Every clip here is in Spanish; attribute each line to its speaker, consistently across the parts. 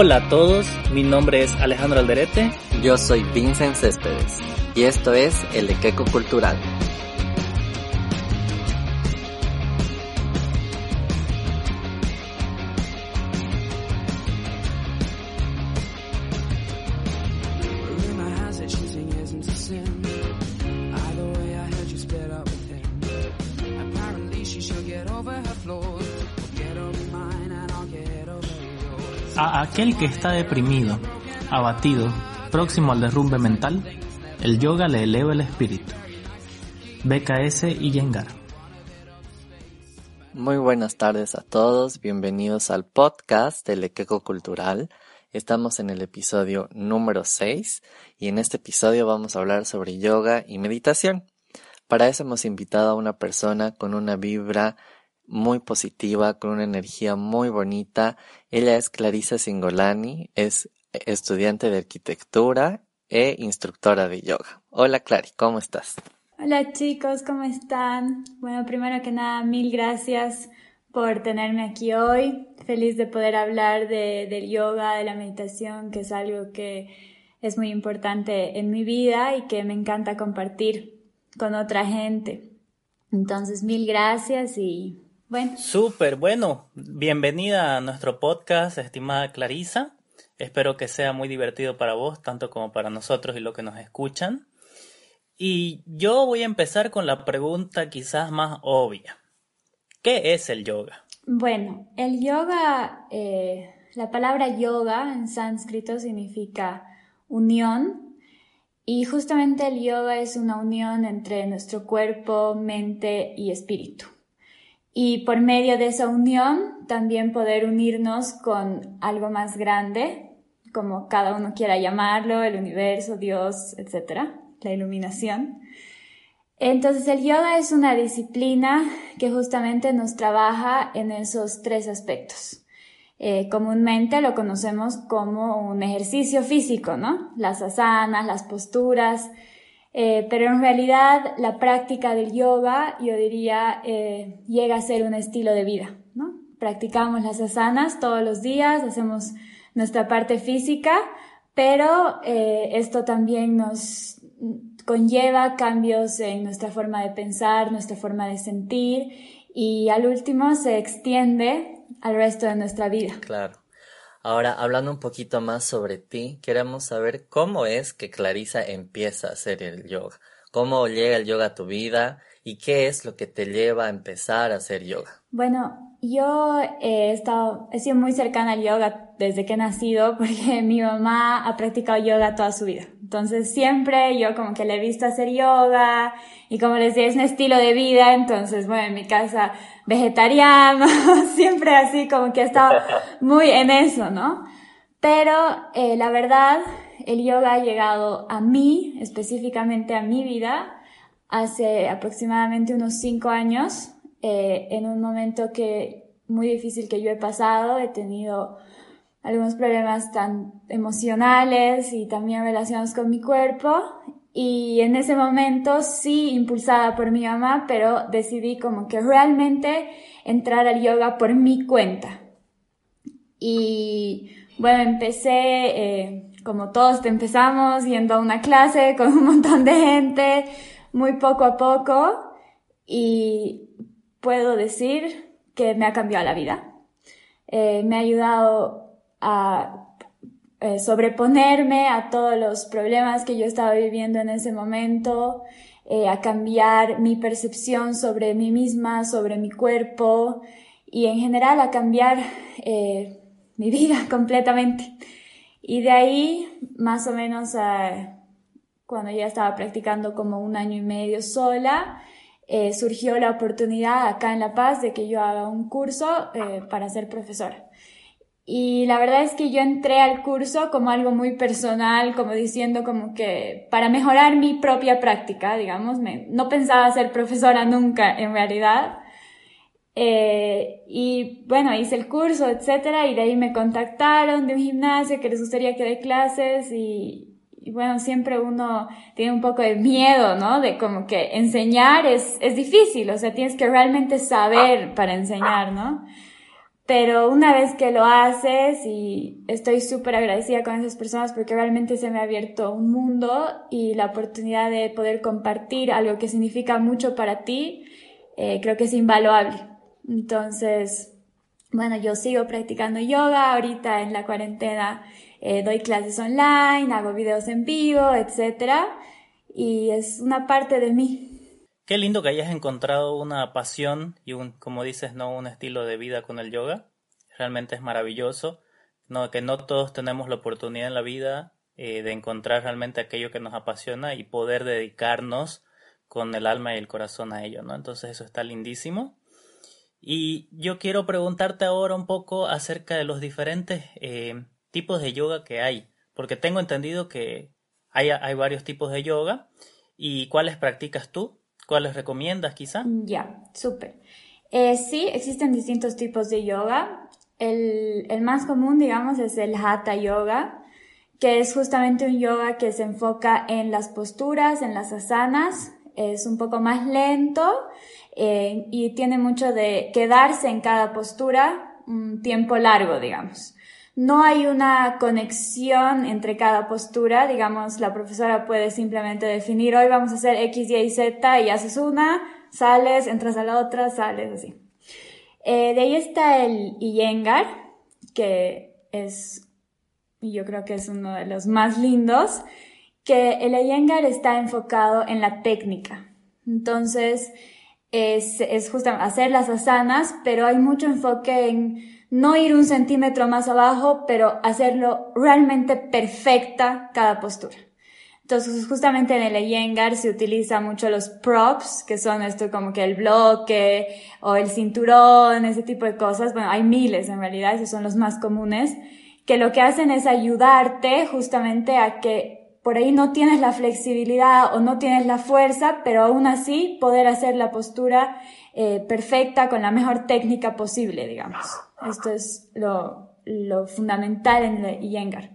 Speaker 1: Hola a todos, mi nombre es Alejandro Alderete.
Speaker 2: Yo soy Vincent Céspedes y esto es El Equeco Cultural.
Speaker 1: Aquel que está deprimido, abatido, próximo al derrumbe mental, el yoga le eleva el espíritu. BKS y Yengar.
Speaker 2: Muy buenas tardes a todos, bienvenidos al podcast del Equeco Cultural. Estamos en el episodio número 6 y en este episodio vamos a hablar sobre yoga y meditación. Para eso hemos invitado a una persona con una vibra muy positiva, con una energía muy bonita. Ella es Clarisa Singolani, es estudiante de arquitectura e instructora de yoga. Hola Clary, ¿cómo estás?
Speaker 3: Hola chicos, ¿cómo están? Bueno, primero que nada, mil gracias por tenerme aquí hoy. Feliz de poder hablar de, del yoga, de la meditación, que es algo que es muy importante en mi vida y que me encanta compartir con otra gente. Entonces, mil gracias y bueno.
Speaker 1: Súper, bueno. Bienvenida a nuestro podcast, estimada Clarisa. Espero que sea muy divertido para vos, tanto como para nosotros y los que nos escuchan. Y yo voy a empezar con la pregunta quizás más obvia. ¿Qué es el yoga?
Speaker 3: Bueno, el yoga, eh, la palabra yoga en sánscrito significa unión y justamente el yoga es una unión entre nuestro cuerpo, mente y espíritu y por medio de esa unión también poder unirnos con algo más grande, como cada uno quiera llamarlo, el universo, Dios, etc., la iluminación. Entonces el yoga es una disciplina que justamente nos trabaja en esos tres aspectos. Eh, comúnmente lo conocemos como un ejercicio físico, ¿no? Las asanas, las posturas, eh, pero en realidad la práctica del yoga, yo diría, eh, llega a ser un estilo de vida, ¿no? Practicamos las asanas todos los días, hacemos nuestra parte física, pero eh, esto también nos conlleva cambios en nuestra forma de pensar, nuestra forma de sentir y al último se extiende al resto de nuestra vida.
Speaker 2: Claro. Ahora, hablando un poquito más sobre ti, queremos saber cómo es que Clarisa empieza a hacer el yoga. ¿Cómo llega el yoga a tu vida? ¿Y qué es lo que te lleva a empezar a hacer yoga?
Speaker 3: Bueno, yo he estado, he sido muy cercana al yoga desde que he nacido porque mi mamá ha practicado yoga toda su vida. Entonces siempre yo como que le he visto hacer yoga y como les decía es un estilo de vida, entonces bueno, en mi casa vegetariano, siempre así como que he estado muy en eso, ¿no? Pero eh, la verdad, el yoga ha llegado a mí, específicamente a mi vida, hace aproximadamente unos cinco años, eh, en un momento que muy difícil que yo he pasado, he tenido algunos problemas tan emocionales y también relacionados con mi cuerpo. Y en ese momento sí impulsada por mi mamá, pero decidí como que realmente entrar al yoga por mi cuenta. Y bueno, empecé, eh, como todos empezamos, yendo a una clase con un montón de gente, muy poco a poco. Y puedo decir que me ha cambiado la vida. Eh, me ha ayudado a eh, sobreponerme a todos los problemas que yo estaba viviendo en ese momento, eh, a cambiar mi percepción sobre mí misma, sobre mi cuerpo y en general a cambiar eh, mi vida completamente. Y de ahí, más o menos, cuando ya estaba practicando como un año y medio sola, surgió la oportunidad acá en La Paz de que yo haga un curso para ser profesora. Y la verdad es que yo entré al curso como algo muy personal, como diciendo como que para mejorar mi propia práctica, digamos, no pensaba ser profesora nunca en realidad. Eh, y bueno, hice el curso, etcétera, y de ahí me contactaron de un gimnasio que les gustaría que dé clases y, y bueno, siempre uno tiene un poco de miedo, ¿no? De como que enseñar es, es difícil, o sea, tienes que realmente saber para enseñar, ¿no? pero una vez que lo haces y estoy súper agradecida con esas personas porque realmente se me ha abierto un mundo y la oportunidad de poder compartir algo que significa mucho para ti, eh, creo que es invaluable. Entonces, bueno, yo sigo practicando yoga ahorita en la cuarentena, eh, doy clases online, hago videos en vivo, etcétera, y es una parte de mí.
Speaker 1: Qué lindo que hayas encontrado una pasión y un, como dices, no un estilo de vida con el yoga. Realmente es maravilloso. No, que no todos tenemos la oportunidad en la vida eh, de encontrar realmente aquello que nos apasiona y poder dedicarnos con el alma y el corazón a ello, ¿no? Entonces eso está lindísimo. Y yo quiero preguntarte ahora un poco acerca de los diferentes eh, tipos de yoga que hay, porque tengo entendido que hay, hay varios tipos de yoga y cuáles practicas tú ¿Cuáles recomiendas quizá?
Speaker 3: Ya, súper. Eh, sí, existen distintos tipos de yoga. El, el, más común, digamos, es el Hatha Yoga, que es justamente un yoga que se enfoca en las posturas, en las asanas. Es un poco más lento eh, y tiene mucho de quedarse en cada postura un tiempo largo, digamos no hay una conexión entre cada postura, digamos, la profesora puede simplemente definir, hoy vamos a hacer X, Y, Z y haces una, sales, entras a la otra, sales, así. Eh, de ahí está el Iyengar, que es, yo creo que es uno de los más lindos, que el Iyengar está enfocado en la técnica. Entonces, es, es justamente hacer las asanas, pero hay mucho enfoque en no ir un centímetro más abajo, pero hacerlo realmente perfecta cada postura. Entonces, justamente en el Iyengar se utiliza mucho los props, que son esto como que el bloque o el cinturón, ese tipo de cosas. Bueno, hay miles en realidad, esos son los más comunes, que lo que hacen es ayudarte justamente a que por ahí no tienes la flexibilidad o no tienes la fuerza, pero aún así poder hacer la postura eh, perfecta con la mejor técnica posible, digamos. Esto es lo, lo fundamental en el Iyengar.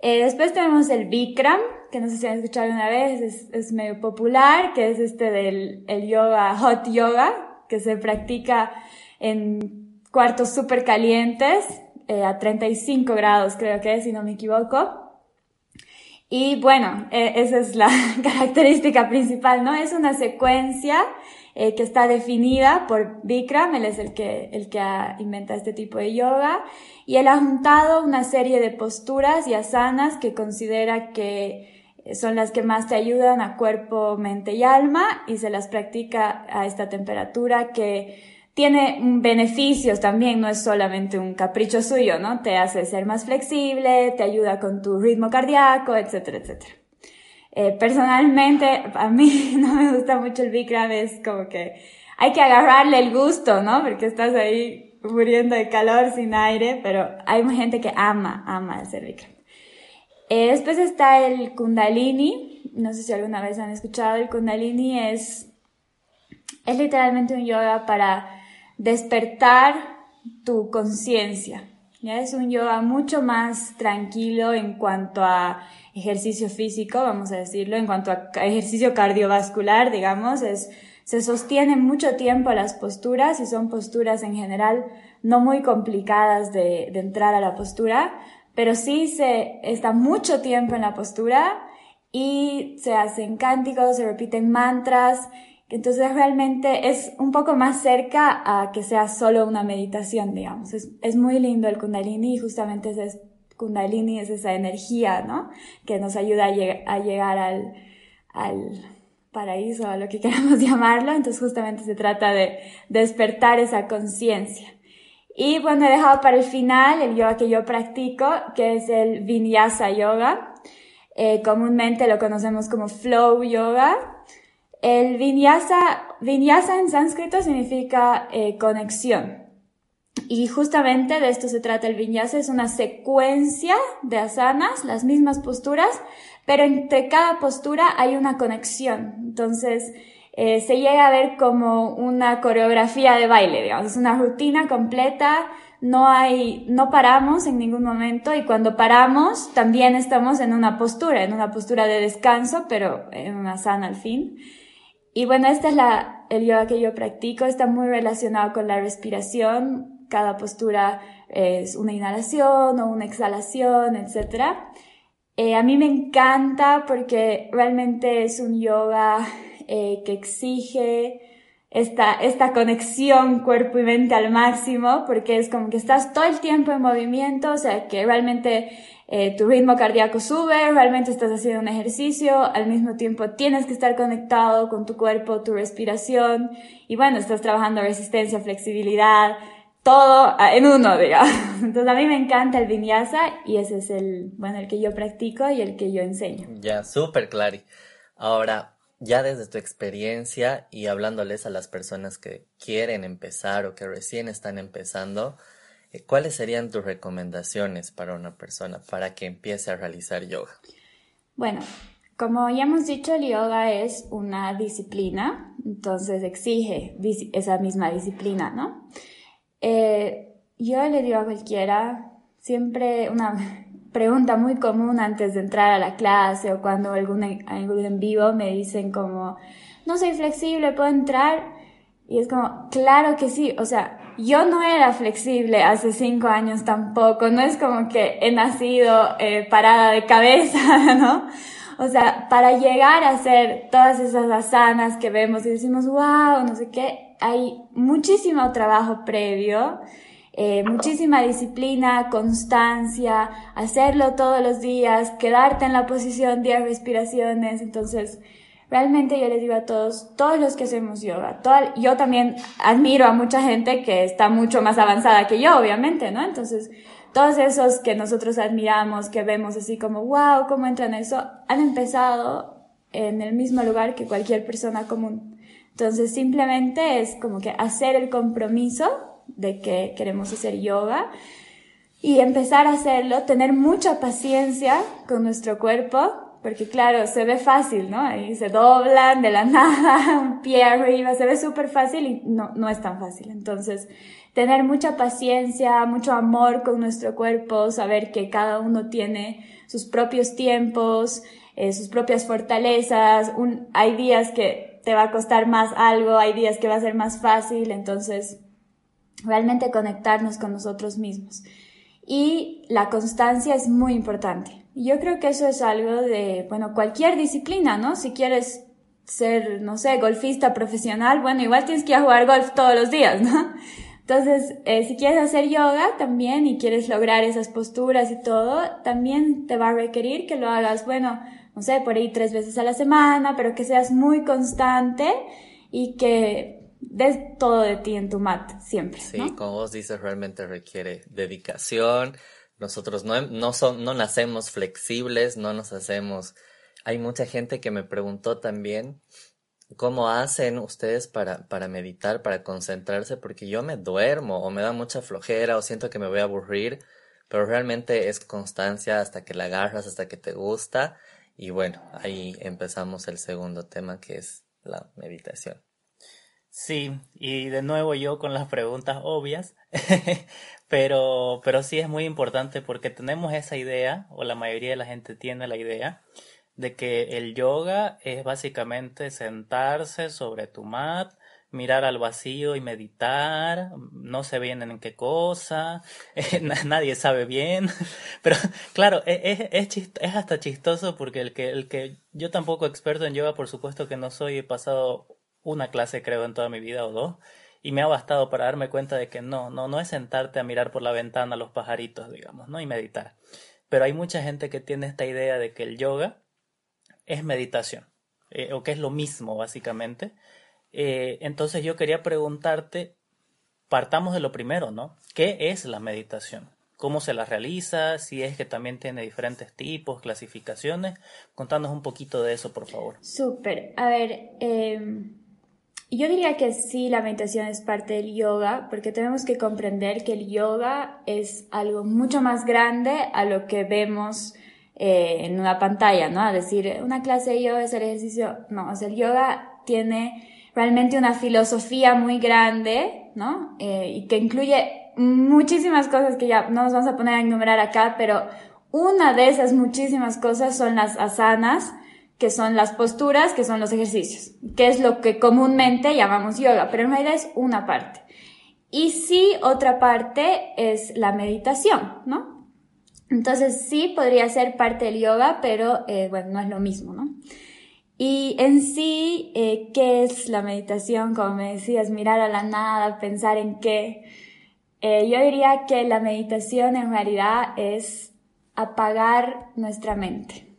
Speaker 3: Eh, después tenemos el Bikram, que no sé si han escuchado una vez, es, es medio popular, que es este del el yoga, hot yoga, que se practica en cuartos súper calientes, eh, a 35 grados creo que es, si no me equivoco. Y bueno, eh, esa es la característica principal, ¿no? Es una secuencia eh, que está definida por Bikram, él es el que, el que ha inventado este tipo de yoga, y él ha juntado una serie de posturas y asanas que considera que son las que más te ayudan a cuerpo, mente y alma, y se las practica a esta temperatura que tiene beneficios también, no es solamente un capricho suyo, ¿no? Te hace ser más flexible, te ayuda con tu ritmo cardíaco, etcétera, etcétera. Eh, personalmente, a mí no me gusta mucho el Bikram, es como que hay que agarrarle el gusto, ¿no? Porque estás ahí muriendo de calor sin aire, pero hay gente que ama, ama hacer Bikram. Eh, después está el Kundalini, no sé si alguna vez han escuchado, el Kundalini es, es literalmente un yoga para despertar tu conciencia. Ya es un yoga mucho más tranquilo en cuanto a ejercicio físico, vamos a decirlo, en cuanto a ejercicio cardiovascular, digamos, es, se sostienen mucho tiempo las posturas y son posturas en general no muy complicadas de, de entrar a la postura, pero sí se está mucho tiempo en la postura y se hacen cánticos, se repiten mantras, entonces realmente es un poco más cerca a que sea solo una meditación, digamos. Es, es muy lindo el kundalini y justamente es Kundalini es esa energía, ¿no? Que nos ayuda a, llegar al, al paraíso, a lo que queramos llamarlo. Entonces justamente se trata de despertar esa conciencia. Y bueno, he dejado para el final el yoga que yo practico, que es el Vinyasa Yoga. Eh, comúnmente lo conocemos como Flow Yoga. El Vinyasa, Vinyasa en sánscrito significa eh, conexión. Y justamente de esto se trata el vinyasa, es una secuencia de asanas, las mismas posturas, pero entre cada postura hay una conexión. Entonces, eh, se llega a ver como una coreografía de baile, digamos, es una rutina completa, no hay, no paramos en ningún momento y cuando paramos también estamos en una postura, en una postura de descanso, pero en una sana al fin. Y bueno, esta es la, el yoga que yo practico, está muy relacionado con la respiración, cada postura es una inhalación o una exhalación, etc. Eh, a mí me encanta porque realmente es un yoga eh, que exige esta, esta conexión cuerpo y mente al máximo, porque es como que estás todo el tiempo en movimiento, o sea, que realmente eh, tu ritmo cardíaco sube, realmente estás haciendo un ejercicio, al mismo tiempo tienes que estar conectado con tu cuerpo, tu respiración, y bueno, estás trabajando resistencia, flexibilidad, todo en uno, digamos. Entonces a mí me encanta el vinyasa y ese es el, bueno, el que yo practico y el que yo enseño.
Speaker 2: Ya, súper claro. Ahora, ya desde tu experiencia y hablándoles a las personas que quieren empezar o que recién están empezando, eh, ¿cuáles serían tus recomendaciones para una persona para que empiece a realizar yoga?
Speaker 3: Bueno, como ya hemos dicho, el yoga es una disciplina, entonces exige esa misma disciplina, ¿no? Eh, yo le digo a cualquiera, siempre una, pregunta muy común antes de entrar a la clase o cuando algún, algún en vivo me dicen como, no soy flexible, ¿puedo entrar? Y es como, claro que sí, o sea, yo no era flexible hace cinco años tampoco, no es como que he nacido eh, parada de cabeza, ¿no? O sea, para llegar a hacer todas esas asanas que vemos y decimos, wow, no sé qué, hay muchísimo trabajo previo eh, muchísima disciplina, constancia, hacerlo todos los días, quedarte en la posición 10 respiraciones. Entonces, realmente yo les digo a todos, todos los que hacemos yoga, yo también admiro a mucha gente que está mucho más avanzada que yo, obviamente, ¿no? Entonces, todos esos que nosotros admiramos, que vemos así como, wow, ¿cómo entran eso? Han empezado en el mismo lugar que cualquier persona común. Entonces, simplemente es como que hacer el compromiso de que queremos hacer yoga y empezar a hacerlo, tener mucha paciencia con nuestro cuerpo, porque claro, se ve fácil, ¿no? Ahí se doblan de la nada, un pie arriba, se ve súper fácil y no, no es tan fácil. Entonces, tener mucha paciencia, mucho amor con nuestro cuerpo, saber que cada uno tiene sus propios tiempos, eh, sus propias fortalezas, hay días que te va a costar más algo, hay días que va a ser más fácil, entonces realmente conectarnos con nosotros mismos. Y la constancia es muy importante. Yo creo que eso es algo de, bueno, cualquier disciplina, ¿no? Si quieres ser, no sé, golfista profesional, bueno, igual tienes que ir a jugar golf todos los días, ¿no? Entonces, eh, si quieres hacer yoga también y quieres lograr esas posturas y todo, también te va a requerir que lo hagas, bueno, no sé, por ahí tres veces a la semana, pero que seas muy constante y que des todo de ti en tu mat, siempre.
Speaker 2: Sí, como vos dices, realmente requiere dedicación. Nosotros no, no, son, no nacemos flexibles, no nos hacemos... Hay mucha gente que me preguntó también cómo hacen ustedes para, para meditar, para concentrarse, porque yo me duermo o me da mucha flojera o siento que me voy a aburrir, pero realmente es constancia hasta que la agarras, hasta que te gusta. Y bueno, ahí empezamos el segundo tema que es la meditación.
Speaker 1: Sí, y de nuevo yo con las preguntas obvias, pero, pero sí es muy importante porque tenemos esa idea, o la mayoría de la gente tiene la idea, de que el yoga es básicamente sentarse sobre tu mat, mirar al vacío y meditar, no sé bien en qué cosa, nadie sabe bien, pero claro, e, es, es, es, hasta chistoso porque el que, el que yo tampoco experto en yoga, por supuesto que no soy, he pasado una clase creo en toda mi vida o dos y me ha bastado para darme cuenta de que no, no, no es sentarte a mirar por la ventana los pajaritos, digamos, ¿no? Y meditar. Pero hay mucha gente que tiene esta idea de que el yoga es meditación, eh, o que es lo mismo, básicamente. Eh, entonces yo quería preguntarte, partamos de lo primero, ¿no? ¿Qué es la meditación? ¿Cómo se la realiza? Si es que también tiene diferentes tipos, clasificaciones. Contanos un poquito de eso, por favor.
Speaker 3: Súper. A ver, eh yo diría que sí, la meditación es parte del yoga, porque tenemos que comprender que el yoga es algo mucho más grande a lo que vemos eh, en una pantalla, ¿no? A decir, una clase de yoga es el ejercicio. No, o sea, el yoga tiene realmente una filosofía muy grande, ¿no? Eh, y que incluye muchísimas cosas que ya no nos vamos a poner a enumerar acá, pero una de esas muchísimas cosas son las asanas, que son las posturas, que son los ejercicios, que es lo que comúnmente llamamos yoga, pero en realidad es una parte. Y sí, otra parte es la meditación, ¿no? Entonces sí podría ser parte del yoga, pero eh, bueno, no es lo mismo, ¿no? Y en sí, eh, ¿qué es la meditación? Como me decías, mirar a la nada, pensar en qué. Eh, yo diría que la meditación en realidad es apagar nuestra mente.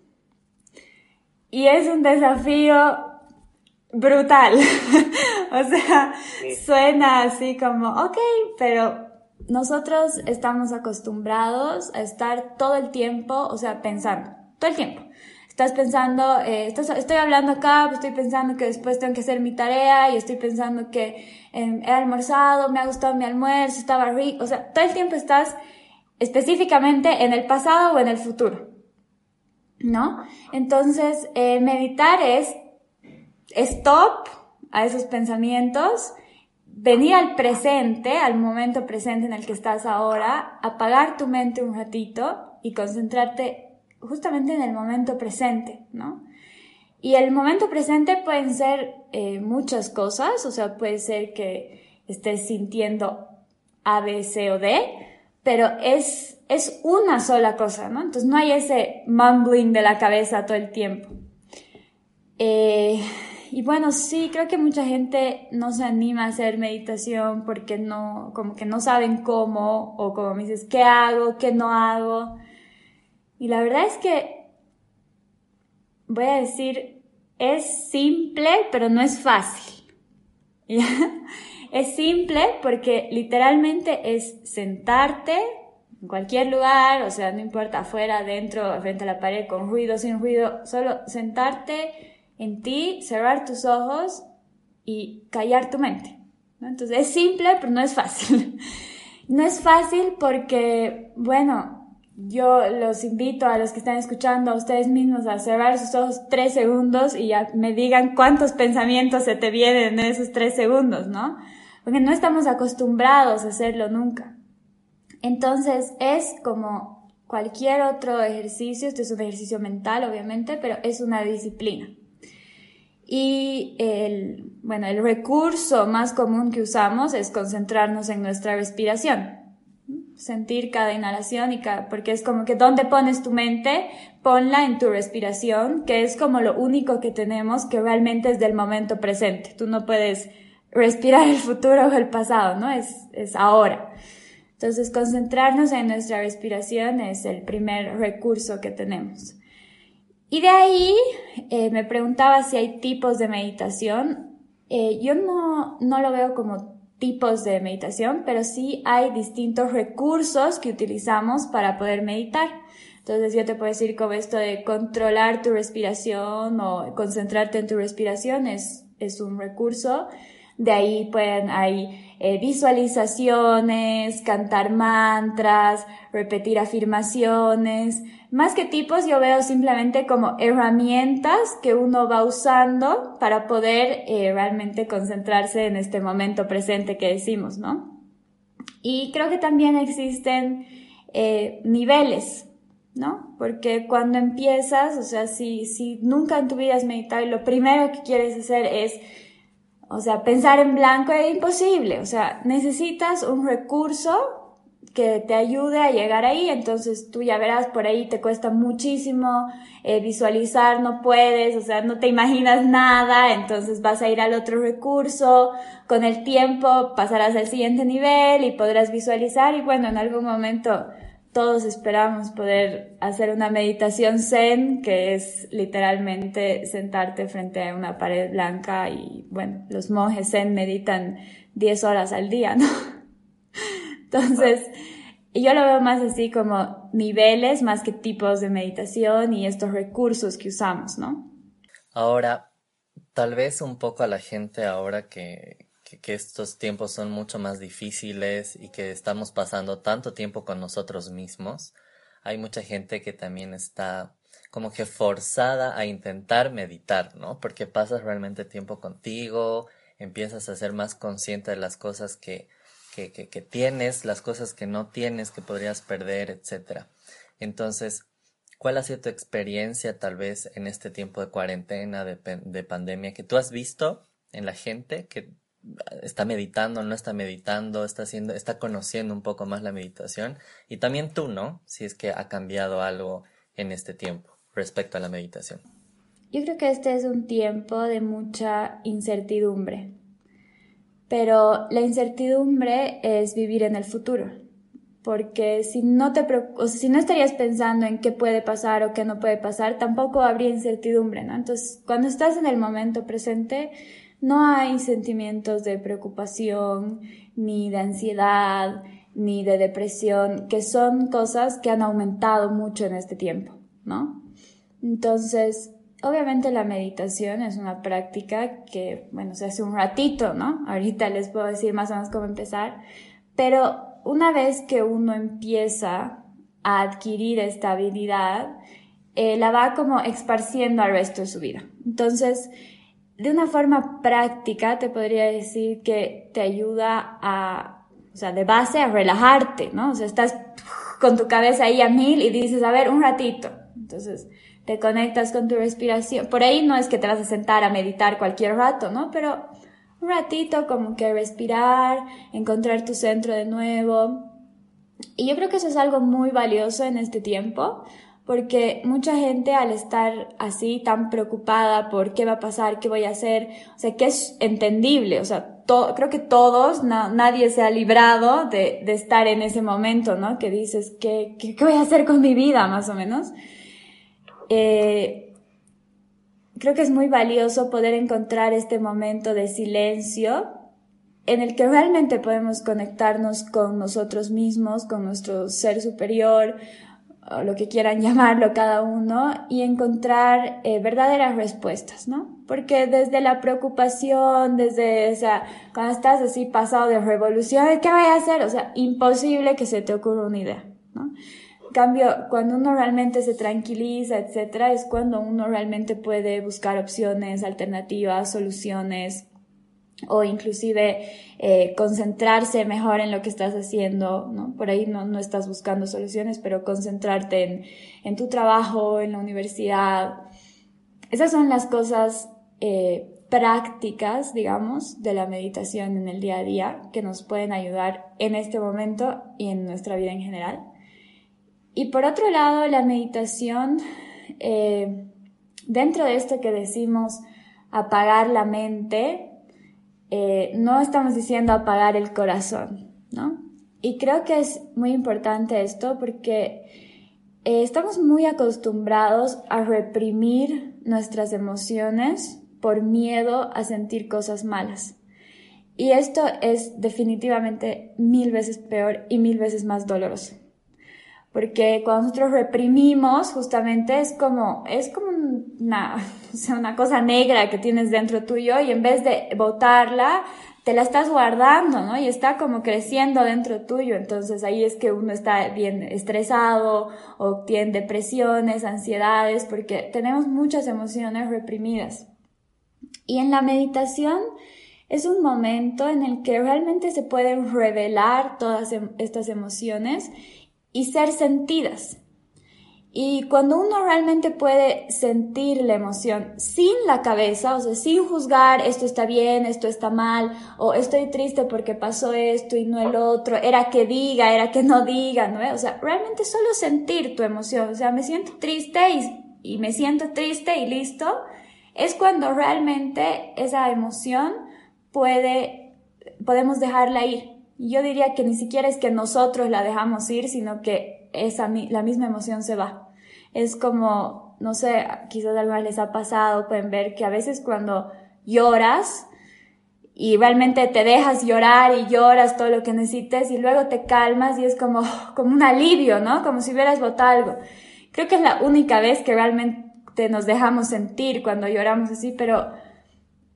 Speaker 3: Y es un desafío brutal. o sea, suena así como, ok, pero nosotros estamos acostumbrados a estar todo el tiempo, o sea, pensando, todo el tiempo. Estás pensando, eh, estoy hablando acá, estoy pensando que después tengo que hacer mi tarea y estoy pensando que em, he almorzado, me ha gustado mi almuerzo, estaba rico, o sea, todo el tiempo estás específicamente en el pasado o en el futuro. ¿No? Entonces, eh, meditar es stop a esos pensamientos, venir al presente, al momento presente en el que estás ahora, apagar tu mente un ratito y concentrarte justamente en el momento presente, ¿no? Y el momento presente pueden ser eh, muchas cosas, o sea, puede ser que estés sintiendo A, B, C o D, pero es, es una sola cosa, ¿no? Entonces no hay ese mumbling de la cabeza todo el tiempo. Eh, y bueno, sí, creo que mucha gente no se anima a hacer meditación porque no, como que no saben cómo, o como me dices, ¿qué hago? ¿Qué no hago? Y la verdad es que, voy a decir, es simple, pero no es fácil. es simple porque literalmente es sentarte en cualquier lugar, o sea, no importa afuera, adentro, frente a la pared, con ruido, sin ruido, solo sentarte en ti, cerrar tus ojos y callar tu mente. Entonces es simple, pero no es fácil. no es fácil porque, bueno, yo los invito a los que están escuchando, a ustedes mismos, a cerrar sus ojos tres segundos y ya me digan cuántos pensamientos se te vienen en esos tres segundos, ¿no? Porque no estamos acostumbrados a hacerlo nunca. Entonces es como cualquier otro ejercicio, este es un ejercicio mental obviamente, pero es una disciplina. Y el, bueno, el recurso más común que usamos es concentrarnos en nuestra respiración. Sentir cada inhalación y cada, porque es como que donde pones tu mente, ponla en tu respiración, que es como lo único que tenemos que realmente es del momento presente. Tú no puedes respirar el futuro o el pasado, ¿no? Es, es ahora. Entonces, concentrarnos en nuestra respiración es el primer recurso que tenemos. Y de ahí eh, me preguntaba si hay tipos de meditación. Eh, yo no, no lo veo como tipos de meditación, pero sí hay distintos recursos que utilizamos para poder meditar. Entonces yo te puedo decir como esto de controlar tu respiración o concentrarte en tu respiración es, es un recurso. De ahí pueden, hay eh, visualizaciones, cantar mantras, repetir afirmaciones. Más que tipos, yo veo simplemente como herramientas que uno va usando para poder eh, realmente concentrarse en este momento presente que decimos, ¿no? Y creo que también existen eh, niveles, ¿no? Porque cuando empiezas, o sea, si, si nunca en tu vida has meditado y lo primero que quieres hacer es o sea, pensar en blanco es imposible. O sea, necesitas un recurso que te ayude a llegar ahí. Entonces tú ya verás, por ahí te cuesta muchísimo eh, visualizar, no puedes, o sea, no te imaginas nada. Entonces vas a ir al otro recurso. Con el tiempo pasarás al siguiente nivel y podrás visualizar. Y bueno, en algún momento todos esperamos poder hacer una meditación zen, que es literalmente sentarte frente a una pared blanca y, bueno, los monjes zen meditan 10 horas al día, ¿no? Entonces, yo lo veo más así como niveles más que tipos de meditación y estos recursos que usamos, ¿no?
Speaker 2: Ahora, tal vez un poco a la gente ahora que, que, estos tiempos son mucho más difíciles y que estamos pasando tanto tiempo con nosotros mismos, hay mucha gente que también está como que forzada a intentar meditar, ¿no? Porque pasas realmente tiempo contigo, empiezas a ser más consciente de las cosas que, que, tienes, las cosas que no tienes, que podrías perder, etc. Entonces, ¿cuál ha sido tu experiencia tal vez en este tiempo de cuarentena, de, de pandemia, que tú has visto en la gente que está meditando, no está meditando, está haciendo, está conociendo un poco más la meditación y también tú, ¿no? Si es que ha cambiado algo en este tiempo respecto a la meditación.
Speaker 3: Yo creo que este es un tiempo de mucha incertidumbre, pero la incertidumbre es vivir en el futuro porque si no te o si no estarías pensando en qué puede pasar o qué no puede pasar, tampoco habría incertidumbre, ¿no? Entonces, cuando estás en el momento presente, no hay sentimientos de preocupación, ni de ansiedad, ni de depresión, que son cosas que han aumentado mucho en este tiempo, ¿no? Entonces, obviamente la meditación es una práctica que, bueno, se hace un ratito, ¿no? Ahorita les puedo decir más o menos cómo empezar, pero una vez que uno empieza a adquirir esta habilidad, eh, la va como esparciendo al resto de su vida. Entonces, de una forma práctica, te podría decir que te ayuda a, o sea, de base a relajarte, ¿no? O sea, estás con tu cabeza ahí a mil y dices, a ver, un ratito. Entonces, te conectas con tu respiración. Por ahí no es que te vas a sentar a meditar cualquier rato, ¿no? Pero un ratito como que respirar, encontrar tu centro de nuevo. Y yo creo que eso es algo muy valioso en este tiempo, porque mucha gente al estar así tan preocupada por qué va a pasar, qué voy a hacer, o sea, que es entendible, o sea, creo que todos, nadie se ha librado de, estar en ese momento, ¿no? Que dices, ¿qué, qué, qué voy a hacer con mi vida, más o menos? Eh, creo que es muy valioso poder encontrar este momento de silencio en el que realmente podemos conectarnos con nosotros mismos, con nuestro ser superior, o lo que quieran llamarlo cada uno, y encontrar eh, verdaderas respuestas, ¿no? Porque desde la preocupación, desde, o sea, cuando estás así pasado de revolución, ¿qué voy a hacer? O sea, imposible que se te ocurra una idea, ¿no? Cambio, cuando uno realmente se tranquiliza, etcétera, es cuando uno realmente puede buscar opciones, alternativas, soluciones o inclusive eh, concentrarse mejor en lo que estás haciendo, ¿no? Por ahí no, no estás buscando soluciones, pero concentrarte en, en, tu trabajo, en la universidad. Esas son las cosas eh, prácticas, digamos, de la meditación en el día a día que nos pueden ayudar en este momento y en nuestra vida en general. Y por otro lado, la meditación, eh, dentro de esto que decimos apagar la mente, eh, no estamos diciendo apagar el corazón, ¿no? Y creo que es muy importante esto porque eh, estamos muy acostumbrados a reprimir nuestras emociones por miedo a sentir cosas malas. Y esto es definitivamente mil veces peor y mil veces más doloroso porque cuando nosotros reprimimos, justamente es como, es como una, o sea, una cosa negra que tienes dentro tuyo y en vez de botarla, te la estás guardando, ¿no? Y está como creciendo dentro tuyo. Entonces ahí es que uno está bien estresado o tiene depresiones, ansiedades, porque tenemos muchas emociones reprimidas. Y en la meditación es un momento en el que realmente se pueden revelar todas em, estas emociones y ser sentidas. Y cuando uno realmente puede sentir la emoción sin la cabeza, o sea, sin juzgar esto está bien, esto está mal, o estoy triste porque pasó esto y no el otro, era que diga, era que no diga, ¿no? O sea, realmente solo sentir tu emoción, o sea, me siento triste y, y me siento triste y listo, es cuando realmente esa emoción puede, podemos dejarla ir. Yo diría que ni siquiera es que nosotros la dejamos ir, sino que esa, la misma emoción se va. Es como, no sé, quizás a algunos les ha pasado, pueden ver que a veces cuando lloras y realmente te dejas llorar y lloras todo lo que necesites y luego te calmas y es como, como un alivio, ¿no? Como si hubieras botado algo. Creo que es la única vez que realmente nos dejamos sentir cuando lloramos así, pero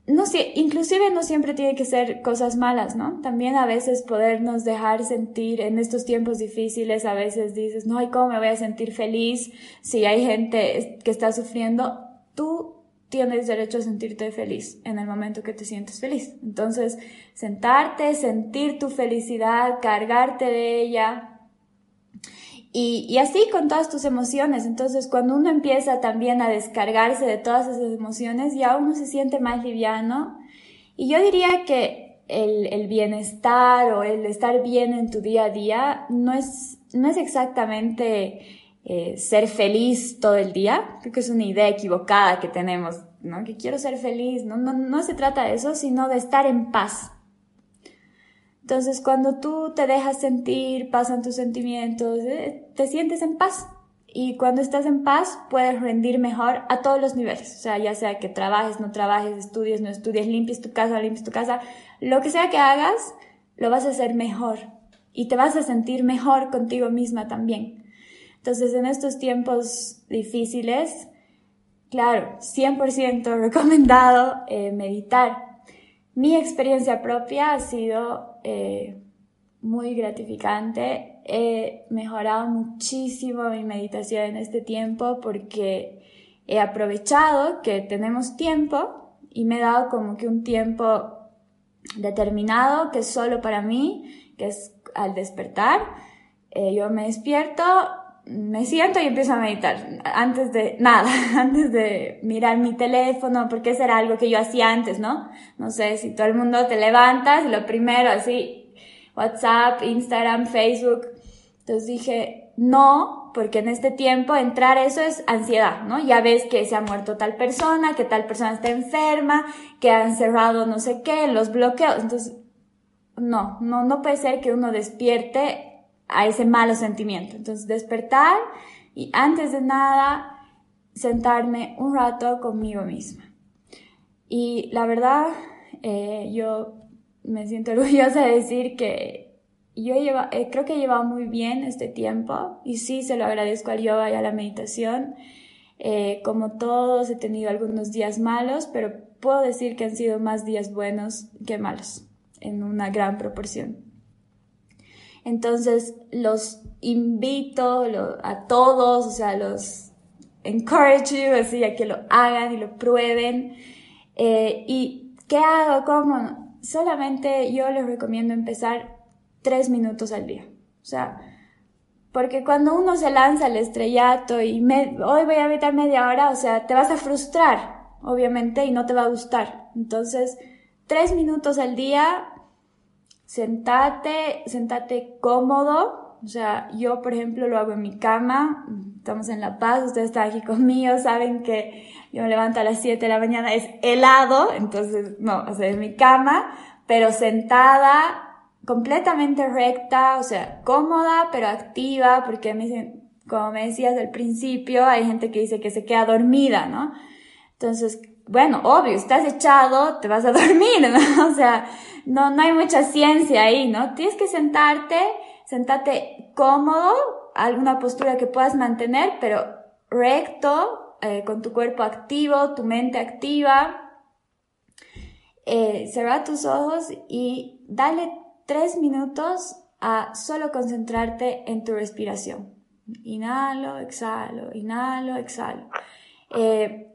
Speaker 3: no sé, inclusive no siempre tiene que ser cosas malas, ¿no? También a veces podernos dejar sentir en estos tiempos difíciles, a veces dices, no, ¿y cómo me voy a sentir feliz si hay gente que está sufriendo? Tú tienes derecho a sentirte feliz en el momento que te sientes feliz. Entonces, sentarte, sentir tu felicidad, cargarte de ella, y, y, así con todas tus emociones. Entonces, cuando uno empieza también a descargarse de todas esas emociones, ya uno se siente más liviano. Y yo diría que el, el, bienestar o el estar bien en tu día a día no es, no es exactamente eh, ser feliz todo el día. Creo que es una idea equivocada que tenemos, ¿no? Que quiero ser feliz. No, no, no se trata de eso, sino de estar en paz. Entonces, cuando tú te dejas sentir, pasan tus sentimientos, eh, te sientes en paz. Y cuando estás en paz, puedes rendir mejor a todos los niveles. O sea, ya sea que trabajes, no trabajes, estudies, no estudies, limpies tu casa, limpies tu casa, lo que sea que hagas, lo vas a hacer mejor. Y te vas a sentir mejor contigo misma también. Entonces, en estos tiempos difíciles, claro, 100% recomendado eh, meditar mi experiencia propia ha sido eh, muy gratificante. He mejorado muchísimo mi meditación en este tiempo porque he aprovechado que tenemos tiempo y me he dado como que un tiempo determinado que es solo para mí, que es al despertar. Eh, yo me despierto, me siento y empiezo a meditar. Antes de nada, antes de mirar mi teléfono, porque eso era algo que yo hacía antes, ¿no? No sé, si todo el mundo te levantas lo primero así, WhatsApp, Instagram, Facebook. Entonces dije, no, porque en este tiempo entrar eso es ansiedad, ¿no? Ya ves que se ha muerto tal persona, que tal persona está enferma, que han cerrado no sé qué, los bloqueos. Entonces, no, no, no puede ser que uno despierte a ese malo sentimiento. Entonces, despertar y antes de nada, sentarme un rato conmigo misma. Y la verdad, eh, yo me siento orgullosa de decir que yo lleva, eh, creo que he llevado muy bien este tiempo y sí se lo agradezco al yoga y a la meditación. Eh, como todos, he tenido algunos días malos, pero puedo decir que han sido más días buenos que malos, en una gran proporción. Entonces los invito a todos, o sea, los encourage you, así, a que lo hagan y lo prueben. Eh, ¿Y qué hago? ¿Cómo? Solamente yo les recomiendo empezar tres minutos al día. O sea, porque cuando uno se lanza al estrellato y hoy voy a meditar media hora, o sea, te vas a frustrar, obviamente, y no te va a gustar. Entonces, tres minutos al día sentate, sentate cómodo. O sea, yo, por ejemplo, lo hago en mi cama. Estamos en La Paz, ustedes están aquí conmigo, saben que yo me levanto a las 7 de la mañana, es helado, entonces, no, o sea, en mi cama, pero sentada, completamente recta, o sea, cómoda, pero activa, porque me como me decías al principio, hay gente que dice que se queda dormida, ¿no? Entonces, bueno, obvio, estás echado, te vas a dormir, ¿no? O sea, no, no hay mucha ciencia ahí, ¿no? Tienes que sentarte, sentarte cómodo, alguna postura que puedas mantener, pero recto, eh, con tu cuerpo activo, tu mente activa. Eh, tus ojos y dale tres minutos a solo concentrarte en tu respiración. Inhalo, exhalo, inhalo, exhalo. Eh,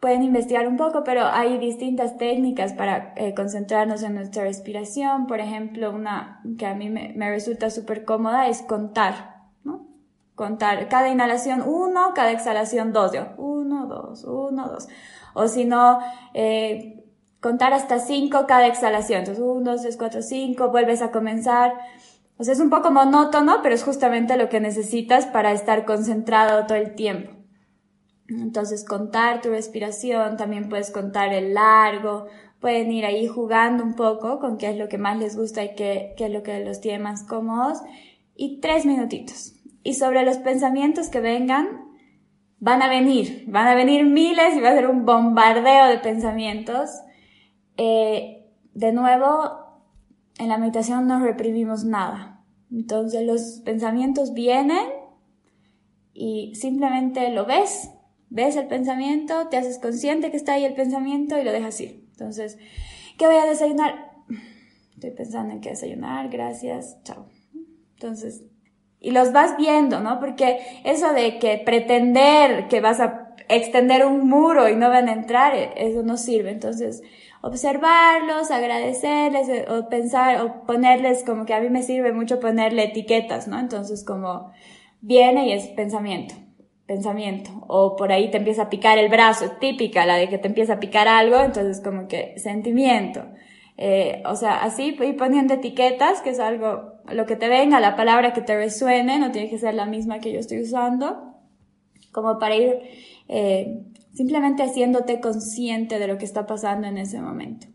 Speaker 3: pueden investigar un poco, pero hay distintas técnicas para eh, concentrarnos en nuestra respiración. Por ejemplo, una que a mí me, resulta súper cómoda es contar, ¿no? Contar cada inhalación uno, cada exhalación dos, uno, dos, uno, dos. O si no, eh, contar hasta cinco cada exhalación. Entonces, uno, dos, tres, cuatro, cinco, vuelves a comenzar. O sea, es un poco monótono, pero es justamente lo que necesitas para estar concentrado todo el tiempo. Entonces, contar tu respiración, también puedes contar el largo, pueden ir ahí jugando un poco con qué es lo que más les gusta y qué, qué es lo que los tiene más cómodos. Y tres minutitos. Y sobre los pensamientos que vengan, van a venir, van a venir miles y va a ser un bombardeo de pensamientos. Eh, de nuevo, en la meditación no reprimimos nada. Entonces los pensamientos vienen y simplemente lo ves ves el pensamiento, te haces consciente que está ahí el pensamiento y lo dejas ir. Entonces, ¿qué voy a desayunar? Estoy pensando en qué desayunar, gracias, chao. Entonces, y los vas viendo, ¿no? Porque eso de que pretender que vas a extender un muro y no van a entrar, eso no sirve. Entonces, observarlos, agradecerles, eh, o pensar, o ponerles como que a mí me sirve mucho ponerle etiquetas, ¿no? Entonces, como viene y es pensamiento pensamiento o por ahí te empieza a picar el brazo, típica la de que te empieza a picar algo, entonces como que sentimiento. eh, o sea, así, ir poniendo etiquetas, que es algo, lo que te venga, la palabra que te resuene, no tiene que ser la misma que yo estoy usando, como para ir eh, simplemente haciéndote consciente de lo que está pasando en ese momento.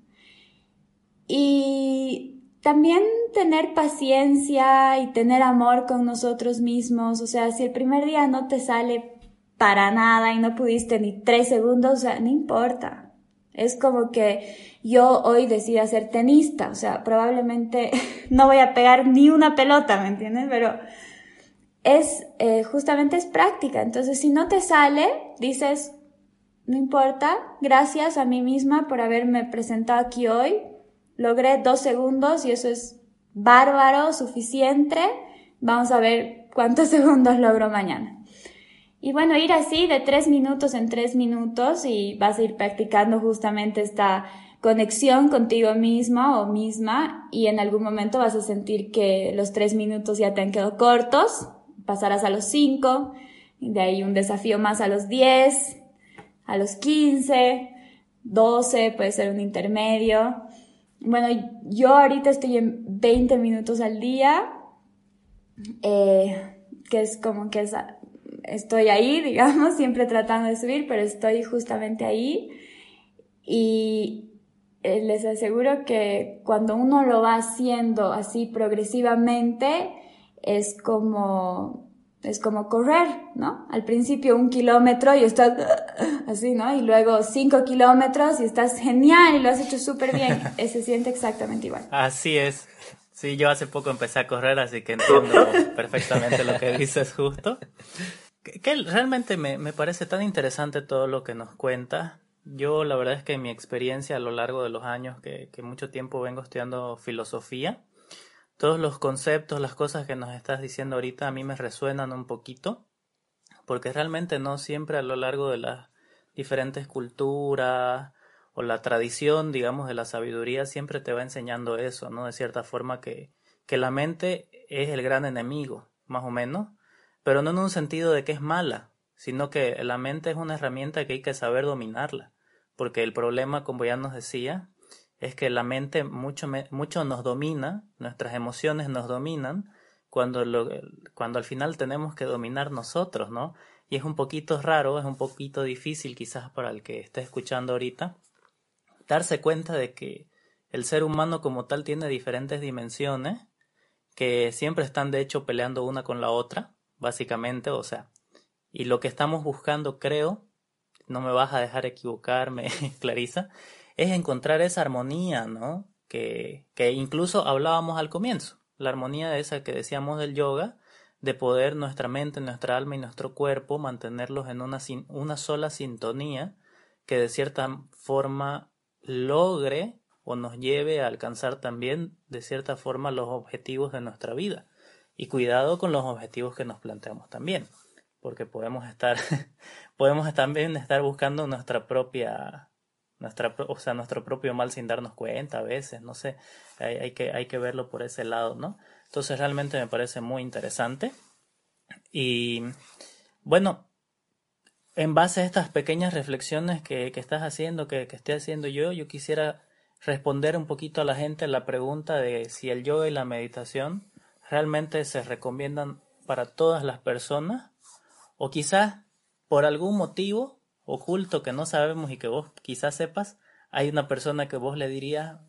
Speaker 3: Y también tener paciencia y tener amor con nosotros mismos, o sea, si el primer día no te sale para nada y no pudiste ni tres segundos, o sea, no importa, es como que yo hoy decida ser tenista, o sea, probablemente no voy a pegar ni una pelota, ¿me entiendes? Pero es, eh, justamente es práctica. Entonces, si no te sale, dices, no importa, gracias a mí misma por haberme presentado aquí hoy. Logré dos segundos y eso es bárbaro, suficiente. Vamos a ver cuántos segundos logro mañana. Y bueno, ir así de tres minutos en tres minutos y vas a ir practicando justamente esta conexión contigo misma o misma y en algún momento vas a sentir que los tres minutos ya te han quedado cortos, pasarás a los cinco, de ahí un desafío más a los diez, a los quince, doce, puede ser un intermedio. Bueno, yo ahorita estoy en 20 minutos al día, eh, que es como que es estoy ahí, digamos, siempre tratando de subir, pero estoy justamente ahí. Y eh, les aseguro que cuando uno lo va haciendo así progresivamente, es como, es como correr, ¿no? Al principio un kilómetro y estás así, ¿no? Y luego cinco kilómetros y estás genial y lo has hecho súper bien. Se siente exactamente igual.
Speaker 1: Así es. Sí, yo hace poco empecé a correr, así que entiendo perfectamente lo que dices justo que, realmente me, me, parece tan interesante todo lo que nos cuenta. Yo la verdad es que en mi experiencia a lo largo de los años que, que mucho tiempo vengo estudiando filosofía, todos los conceptos, las cosas que nos estás diciendo ahorita a mí me resuenan un poquito, porque realmente no siempre a lo largo de las diferentes culturas o la tradición, digamos, de la sabiduría siempre te va enseñando eso, ¿no? De cierta forma que, que la mente es el gran enemigo, más o menos, pero no en un sentido de que es mala, sino que la mente es una herramienta que hay que saber dominarla, porque el problema, como ya nos decía, es que la mente mucho, mucho nos domina, nuestras emociones nos dominan, cuando, lo, cuando al final tenemos que dominar nosotros, ¿no? Y es un poquito raro, es un poquito difícil quizás para el que esté escuchando ahorita, darse cuenta de que el ser humano como tal tiene diferentes dimensiones que siempre están de hecho peleando una con la otra básicamente, o sea, y lo que estamos buscando, creo, no me vas a dejar equivocarme, Clarisa, es encontrar esa armonía, ¿no? Que, que incluso hablábamos al comienzo, la armonía esa que decíamos del yoga, de poder nuestra mente, nuestra alma y nuestro cuerpo mantenerlos en una, una sola sintonía que de cierta forma logre o nos lleve a alcanzar también de cierta forma los objetivos de nuestra vida. Y cuidado con los objetivos que nos planteamos también, porque podemos estar, podemos también estar buscando nuestra propia, nuestra, o sea, nuestro propio mal sin darnos cuenta a veces, no sé, hay, hay, que, hay que verlo por ese lado, ¿no? Entonces realmente me parece muy interesante. Y bueno, en base a estas pequeñas reflexiones que, que estás haciendo, que, que estoy haciendo yo, yo quisiera responder un poquito a la gente la pregunta de si el yoga y la meditación realmente se recomiendan para todas las personas o quizás por algún motivo oculto que no sabemos y que vos quizás sepas, hay una persona que vos le diría,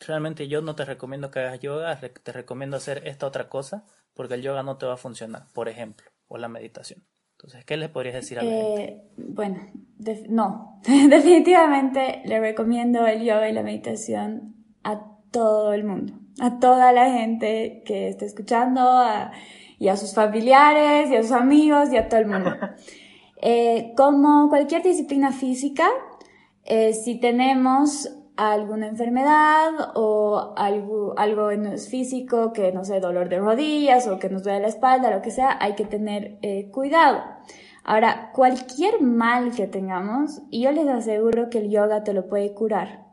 Speaker 1: realmente yo no te recomiendo que hagas yoga, te recomiendo hacer esta otra cosa porque el yoga no te va a funcionar, por ejemplo, o la meditación. Entonces, ¿qué le podrías decir a la gente?
Speaker 3: Eh, bueno, no, definitivamente le recomiendo el yoga y la meditación a todo el mundo, a toda la gente que esté escuchando, y a sus familiares, y a sus amigos, y a todo el mundo. Eh, como cualquier disciplina física, eh, si tenemos alguna enfermedad o algo, algo en físico, que no sé, dolor de rodillas o que nos duele la espalda, lo que sea, hay que tener eh, cuidado. Ahora, cualquier mal que tengamos, yo les aseguro que el yoga te lo puede curar.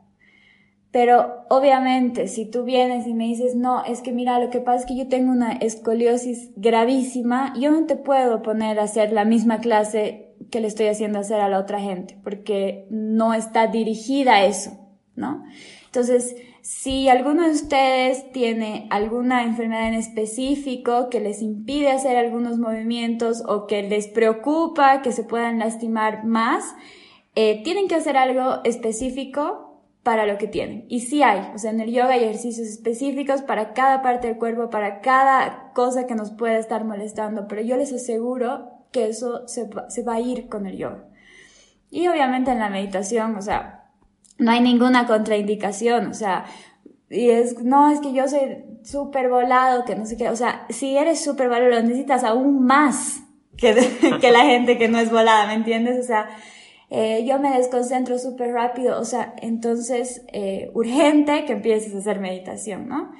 Speaker 3: Pero obviamente, si tú vienes y me dices, no, es que mira, lo que pasa es que yo tengo una escoliosis gravísima, yo no te puedo poner a hacer la misma clase que le estoy haciendo hacer a la otra gente, porque no está dirigida a eso, ¿no? Entonces, si alguno de ustedes tiene alguna enfermedad en específico que les impide hacer algunos movimientos o que les preocupa que se puedan lastimar más, eh, tienen que hacer algo específico para lo que tienen. Y sí hay, o sea, en el yoga hay ejercicios específicos para cada parte del cuerpo, para cada cosa que nos pueda estar molestando, pero yo les aseguro que eso se se va a ir con el yoga. Y obviamente en la meditación, o sea, no hay ninguna contraindicación, o sea, y es, no, es que yo soy súper volado, que no sé qué, o sea, si eres súper volado, lo necesitas aún más que, que la gente que no es volada, ¿me entiendes? O sea, eh, yo me desconcentro súper rápido, o sea, entonces, eh, urgente que empieces a hacer meditación, ¿no?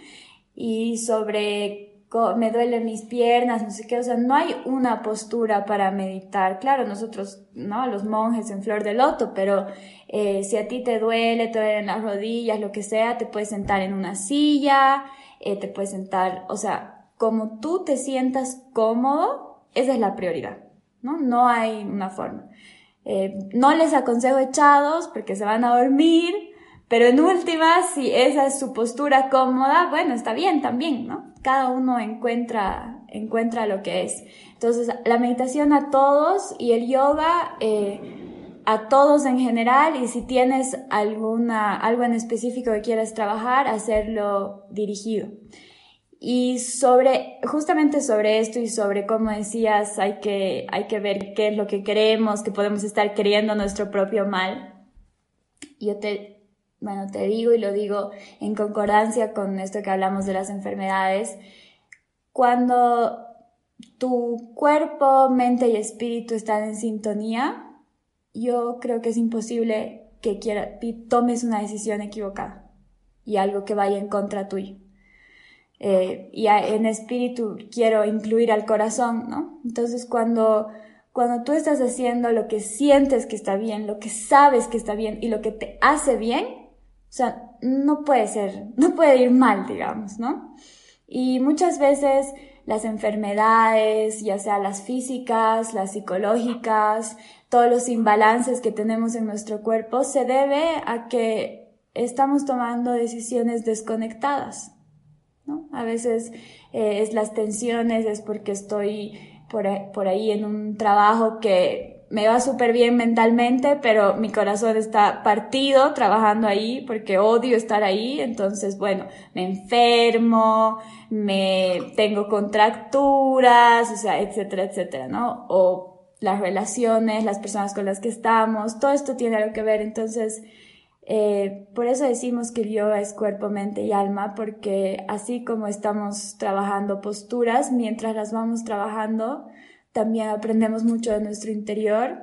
Speaker 3: Y sobre me duelen mis piernas, no sé qué, o sea, no hay una postura para meditar. Claro, nosotros, ¿no? Los monjes en flor de loto, pero eh, si a ti te duele, te duelen las rodillas, lo que sea, te puedes sentar en una silla, te puedes sentar, o sea, como tú te sientas cómodo, esa es la prioridad, ¿no? No hay una forma. Eh, no les aconsejo echados porque se van a dormir, pero en última, si esa es su postura cómoda, bueno, está bien también, ¿no? Cada uno encuentra, encuentra lo que es. Entonces, la meditación a todos y el yoga eh, a todos en general y si tienes alguna, algo en específico que quieras trabajar, hacerlo dirigido. Y sobre, justamente sobre esto y sobre cómo decías, hay que, hay que ver qué es lo que queremos, que podemos estar queriendo nuestro propio mal. Yo te, bueno, te digo y lo digo en concordancia con esto que hablamos de las enfermedades, cuando tu cuerpo, mente y espíritu están en sintonía, yo creo que es imposible que quiera, tomes una decisión equivocada y algo que vaya en contra tuyo. Eh, y en espíritu quiero incluir al corazón, ¿no? Entonces cuando, cuando tú estás haciendo lo que sientes que está bien, lo que sabes que está bien y lo que te hace bien, o sea, no puede ser, no puede ir mal, digamos, ¿no? Y muchas veces las enfermedades, ya sea las físicas, las psicológicas, todos los imbalances que tenemos en nuestro cuerpo, se debe a que estamos tomando decisiones desconectadas. ¿No? A veces eh, es las tensiones, es porque estoy por ahí en un trabajo que me va súper bien mentalmente, pero mi corazón está partido trabajando ahí porque odio estar ahí. Entonces, bueno, me enfermo, me tengo contracturas, o sea, etcétera, etcétera, ¿no? O las relaciones, las personas con las que estamos, todo esto tiene algo que ver. Entonces, eh, por eso decimos que el yoga es cuerpo, mente y alma, porque así como estamos trabajando posturas, mientras las vamos trabajando, también aprendemos mucho de nuestro interior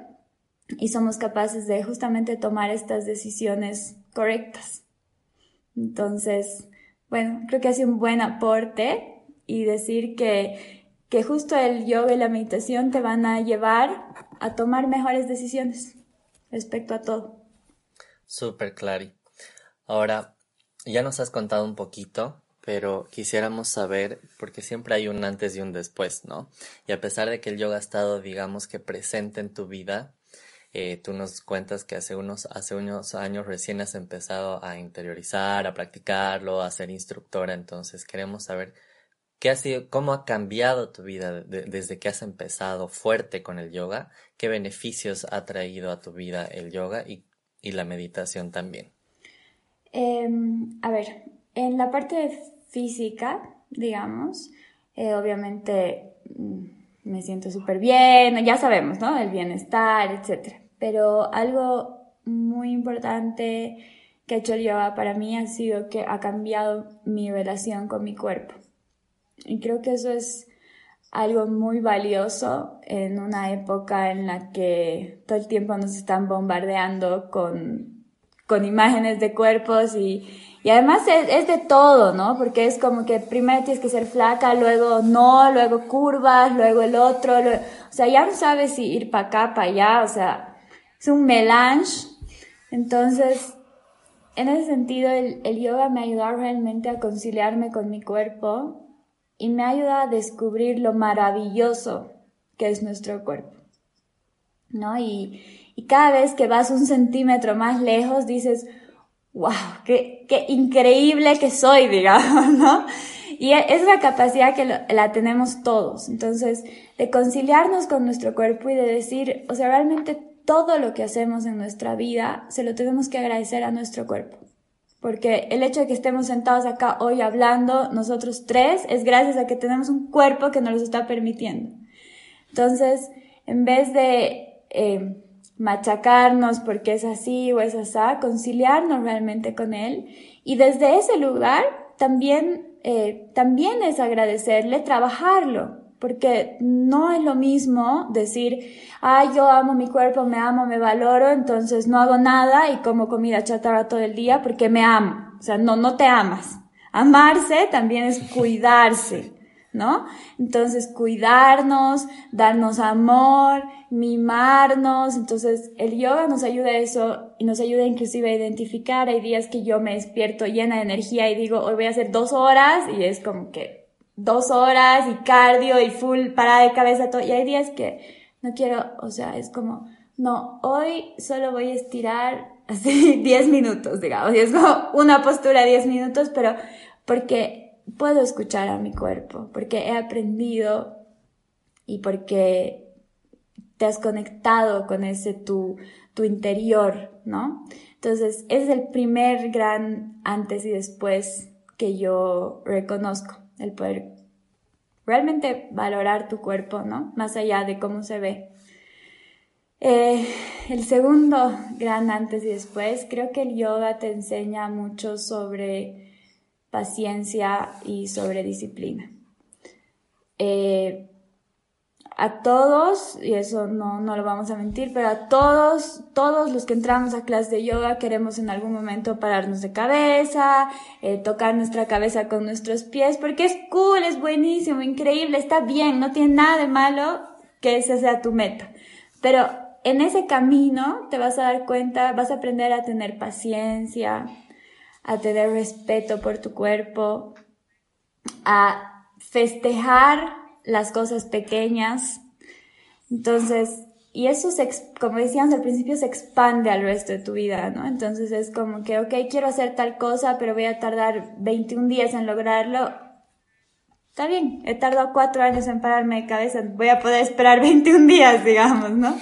Speaker 3: y somos capaces de justamente tomar estas decisiones correctas. Entonces, bueno, creo que hace un buen aporte y decir que, que justo el yoga y la meditación te van a llevar a tomar mejores decisiones respecto a todo.
Speaker 2: Super, Clary. Ahora, ya nos has contado un poquito pero quisiéramos saber, porque siempre hay un antes y un después, ¿no? Y a pesar de que el yoga ha estado, digamos que presente en tu vida, eh, tú nos cuentas que hace unos, hace unos años recién has empezado a interiorizar, a practicarlo, a ser instructora, entonces queremos saber qué ha sido, cómo ha cambiado tu vida desde que has empezado fuerte con el yoga, qué beneficios ha traído a tu vida el yoga y, y la meditación también.
Speaker 3: Em, a ver, en la parte física, digamos, eh, obviamente mm, me siento súper bien, ya sabemos, ¿no? El bienestar, etc. Pero algo muy importante que ha hecho el yoga para mí ha sido que ha cambiado mi relación con mi cuerpo. Y creo que eso es algo muy valioso en una época en la que todo el tiempo nos están bombardeando con, con imágenes de cuerpos y, y además es, de todo, ¿no? Porque es como que primero tienes que ser flaca, luego no, luego curvas, luego el otro. o sea, ya no sabes si ir para acá, para allá, o sea, es un melange. Entonces, en ese sentido, el, el yoga me ha ayudado realmente a conciliarme con mi cuerpo y me ayuda a descubrir lo maravilloso que es nuestro cuerpo. ¿No? Y, y cada vez que vas un centímetro más lejos dices, wow, qué, qué increíble que soy, digamos, ¿no? Y e, es la capacidad que la tenemos todos. Entonces, de conciliarnos con nuestro cuerpo y de decir, o sea, realmente todo lo que hacemos en nuestra vida se lo tenemos que agradecer a nuestro cuerpo. Porque el hecho de que estemos sentados acá hoy hablando, nosotros tres, es gracias a que tenemos un cuerpo que nos lo está permitiendo. Entonces, en vez de eh, machacarnos porque es así o es así, conciliarnos realmente con él. Y desde ese lugar también, eh, también es agradecerle, trabajarlo, porque no es lo mismo decir, ay, yo amo mi cuerpo, me amo, me valoro, entonces no hago nada y como comida chatarra todo el día porque me amo. O sea, no, no te amas. Amarse también es cuidarse. ¿no? Entonces, cuidarnos, darnos amor, mimarnos. Entonces, el yoga nos ayuda a eso y nos ayuda inclusive a identificar. Hay días que yo me despierto llena de energía y digo, hoy voy a hacer dos horas y es como que dos horas y cardio y full parada de cabeza, todo. Y hay días que no quiero, o sea, es como, no, hoy solo voy a estirar así 10 minutos, digamos. Y es como una postura 10 minutos, pero porque puedo escuchar a mi cuerpo, porque he aprendido y porque te has conectado con ese tu, tu interior, ¿no? Entonces, es el primer gran antes y después que yo reconozco, el poder realmente valorar tu cuerpo, ¿no? Más allá de cómo se ve. Eh, el segundo gran antes y después, creo que el yoga te enseña mucho sobre paciencia y sobre disciplina. Eh, a todos, y eso no, no, lo vamos a mentir, pero a todos, todos los que entramos a clase de yoga queremos en algún momento pararnos de cabeza, eh, tocar nuestra cabeza con nuestros pies, porque es cool, es buenísimo, increíble, está bien, no tiene nada de malo que esa sea tu meta. Pero en ese camino te vas a dar cuenta, vas a aprender a tener paciencia, a tener respeto por tu cuerpo, a festejar las cosas pequeñas. Entonces, y eso, se, como decíamos al principio, se expande al resto de tu vida, ¿no? Entonces es como que, ok, quiero hacer tal cosa, pero voy a tardar 21 días en lograrlo. Está bien, he tardado cuatro años en pararme de cabeza, voy a poder esperar 21 días, digamos, ¿no?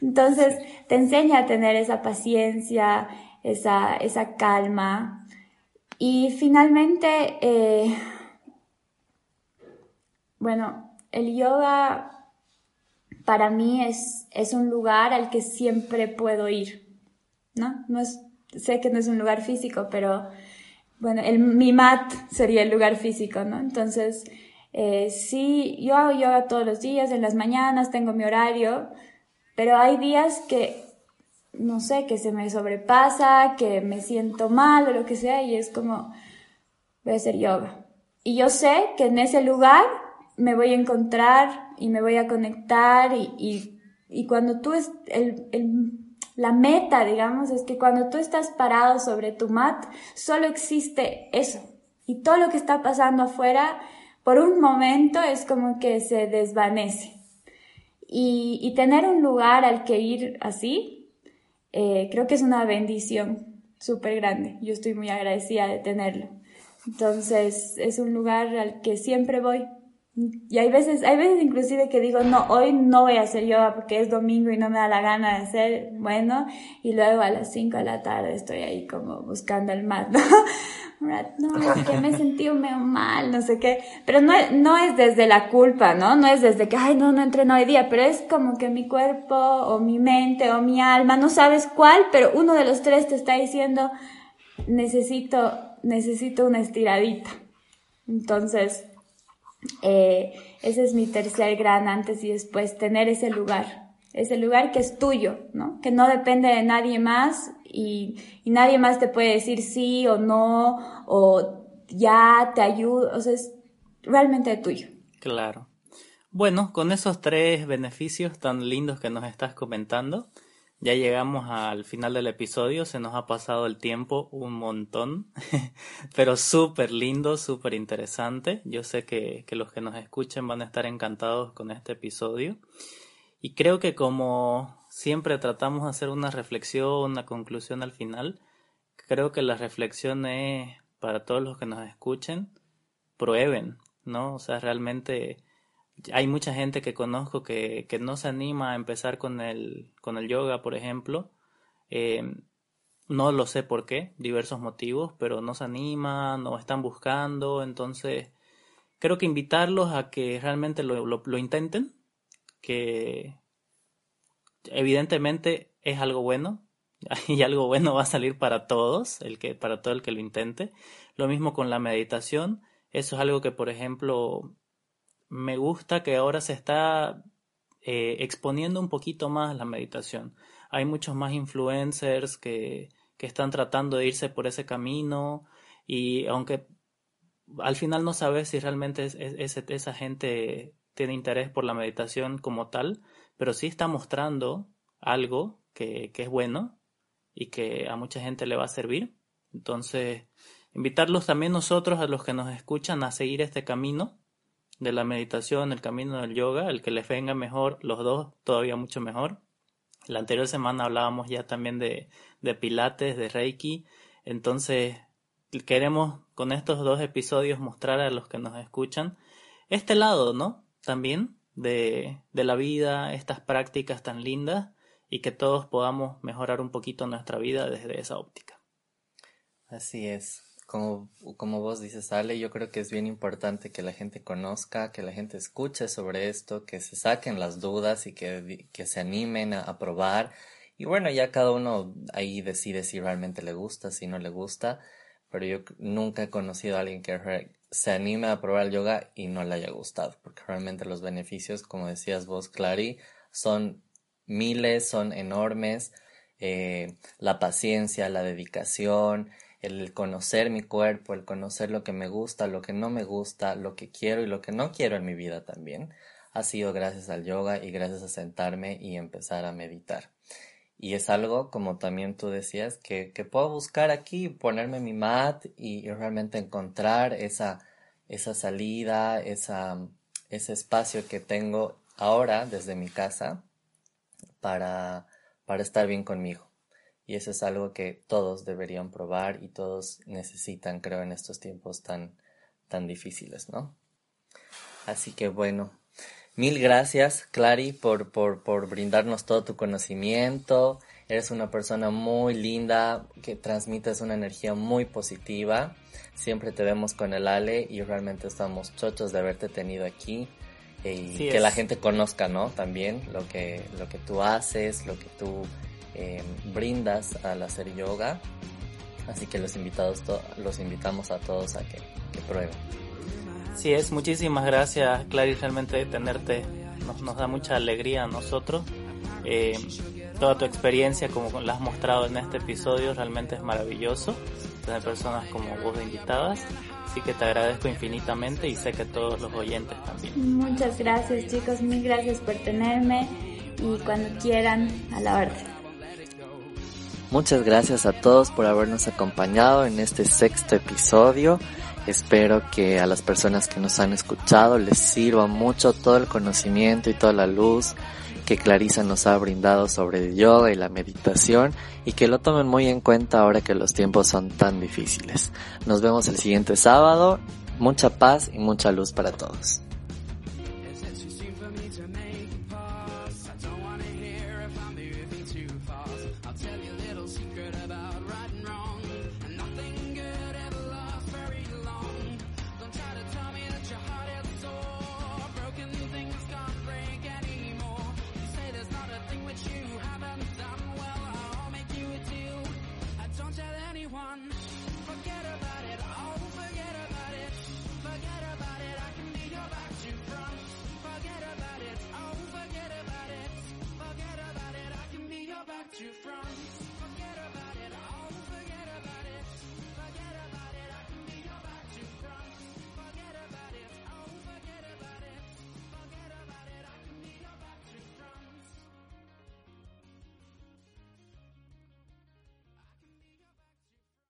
Speaker 3: Entonces, te enseña a tener esa paciencia, esa, esa calma. Y finalmente, eh, bueno, el yoga para mí es, es un lugar al que siempre puedo ir, ¿no? no es, sé que no es un lugar físico, pero bueno, el, mi mat sería el lugar físico, ¿no? Entonces, eh, sí, yo hago yoga todos los días, en las mañanas tengo mi horario, pero hay días que no sé, que se me sobrepasa, que me siento mal o lo que sea, y es como, voy a hacer yoga. Y yo sé que en ese lugar me voy a encontrar y me voy a conectar y, y, cuando tú es el, el, la meta, digamos, es que cuando tú estás parado sobre tu mat, solo existe eso. Y todo lo que está pasando afuera, por un momento es como que se desvanece. Y, y tener un lugar al que ir así, eh, creo que es una bendición súper grande. Yo estoy muy agradecida de tenerlo. Entonces, es un lugar al que siempre voy. Y hay veces, hay veces inclusive que digo, no, hoy no voy a hacer yoga porque es domingo y no me da la gana de hacer, bueno, y luego a las 5 de la tarde estoy ahí como buscando el mat, ¿no? es que me sentí medio mal, no sé qué, pero no, no es desde la culpa, ¿no? No es desde que, ay, no, no entreno hoy día, pero es como que mi cuerpo o mi mente o mi alma, no sabes cuál, pero uno de los tres te está diciendo, necesito, necesito una estiradita. Entonces, eh, ese es mi tercer gran antes y después, tener ese lugar, ese lugar que es tuyo, ¿no? Que no depende de nadie más y, y nadie más te puede decir sí o no o ya te ayudo, o sea, es realmente tuyo.
Speaker 1: Claro. Bueno, con esos tres beneficios tan lindos que nos estás comentando, ya llegamos al final del episodio, se nos ha pasado el tiempo un montón, pero súper lindo, súper interesante. Yo sé que, que, los que nos escuchen van a estar encantados con este episodio. Y creo que como siempre tratamos de hacer una reflexión, una conclusión al final, creo que la reflexión es para todos los que nos escuchen, prueben, ¿no? O sea, realmente hay mucha gente que conozco que, que no se anima a empezar con el, con el yoga, por ejemplo. Eh, no lo sé por qué, diversos motivos, pero no se animan o están buscando. Entonces, creo que invitarlos a que realmente lo, lo intenten, que evidentemente es algo bueno, y algo bueno va a salir para todos, el que, para todo el que lo intente. Lo mismo con la meditación. Eso es algo que, por ejemplo, me gusta que ahora se está eh, exponiendo un poquito más la meditación. Hay muchos más influencers que, que están tratando de irse por ese camino y aunque al final no sabes si realmente esa gente tiene interés por la meditación como tal, pero sí está mostrando algo que, que es bueno y que a mucha gente le va a servir. Entonces, invitarlos también nosotros, a los que nos escuchan, a seguir este camino de la meditación, el camino del yoga, el que les venga mejor, los dos todavía mucho mejor. La anterior semana hablábamos ya también de, de pilates, de reiki, entonces queremos con estos dos episodios mostrar a los que nos escuchan este lado, ¿no? También de, de la vida, estas prácticas tan lindas y que todos podamos mejorar un poquito nuestra vida desde esa óptica.
Speaker 2: Así es. Como, como vos dices, Ale, yo creo que es bien importante que la gente conozca, que la gente escuche sobre esto, que se saquen las dudas y que, que se animen a, a probar. Y bueno, ya cada uno ahí decide si realmente le gusta, si no le gusta. Pero yo nunca he conocido a alguien que se anime a probar el yoga y no le haya gustado, porque realmente los beneficios, como decías vos, Clary, son miles, son enormes. Eh, la paciencia, la dedicación, el conocer mi cuerpo, el conocer lo que me gusta, lo que no me gusta, lo que quiero y lo que no quiero en mi vida también, ha sido gracias al yoga y gracias a sentarme y empezar a meditar. Y es algo, como también tú decías, que, que puedo buscar aquí, ponerme mi mat y, realmente encontrar esa, esa salida, esa, ese espacio que tengo ahora desde mi casa para, para estar bien conmigo. Y eso es algo que todos deberían probar y todos necesitan, creo, en estos tiempos tan, tan difíciles, ¿no? Así que bueno, mil gracias, Clary, por, por, por brindarnos todo tu conocimiento. Eres una persona muy linda, que transmites una energía muy positiva. Siempre te vemos con el Ale y realmente estamos chochos de haberte tenido aquí y que la gente conozca, ¿no? También lo que, lo que tú haces, lo que tú eh, brindas al hacer yoga. Así que los invitados, los invitamos a todos a que, que prueben.
Speaker 1: Sí, es muchísimas gracias, Clary, realmente tenerte nos, nos da mucha alegría a nosotros. Eh, toda tu experiencia, como la has mostrado en este episodio, realmente es maravilloso. Tener personas como vos de invitadas. Así que te agradezco infinitamente y sé que todos los oyentes también.
Speaker 3: Muchas gracias chicos, mil gracias por tenerme y cuando quieran a la orden.
Speaker 2: Muchas gracias a todos por habernos acompañado en este sexto episodio. Espero que a las personas que nos han escuchado les sirva mucho todo el conocimiento y toda la luz que Clarisa nos ha brindado sobre el yoga y la meditación y que lo tomen muy en cuenta ahora que los tiempos son tan difíciles. Nos vemos el siguiente sábado. Mucha paz y mucha luz para todos.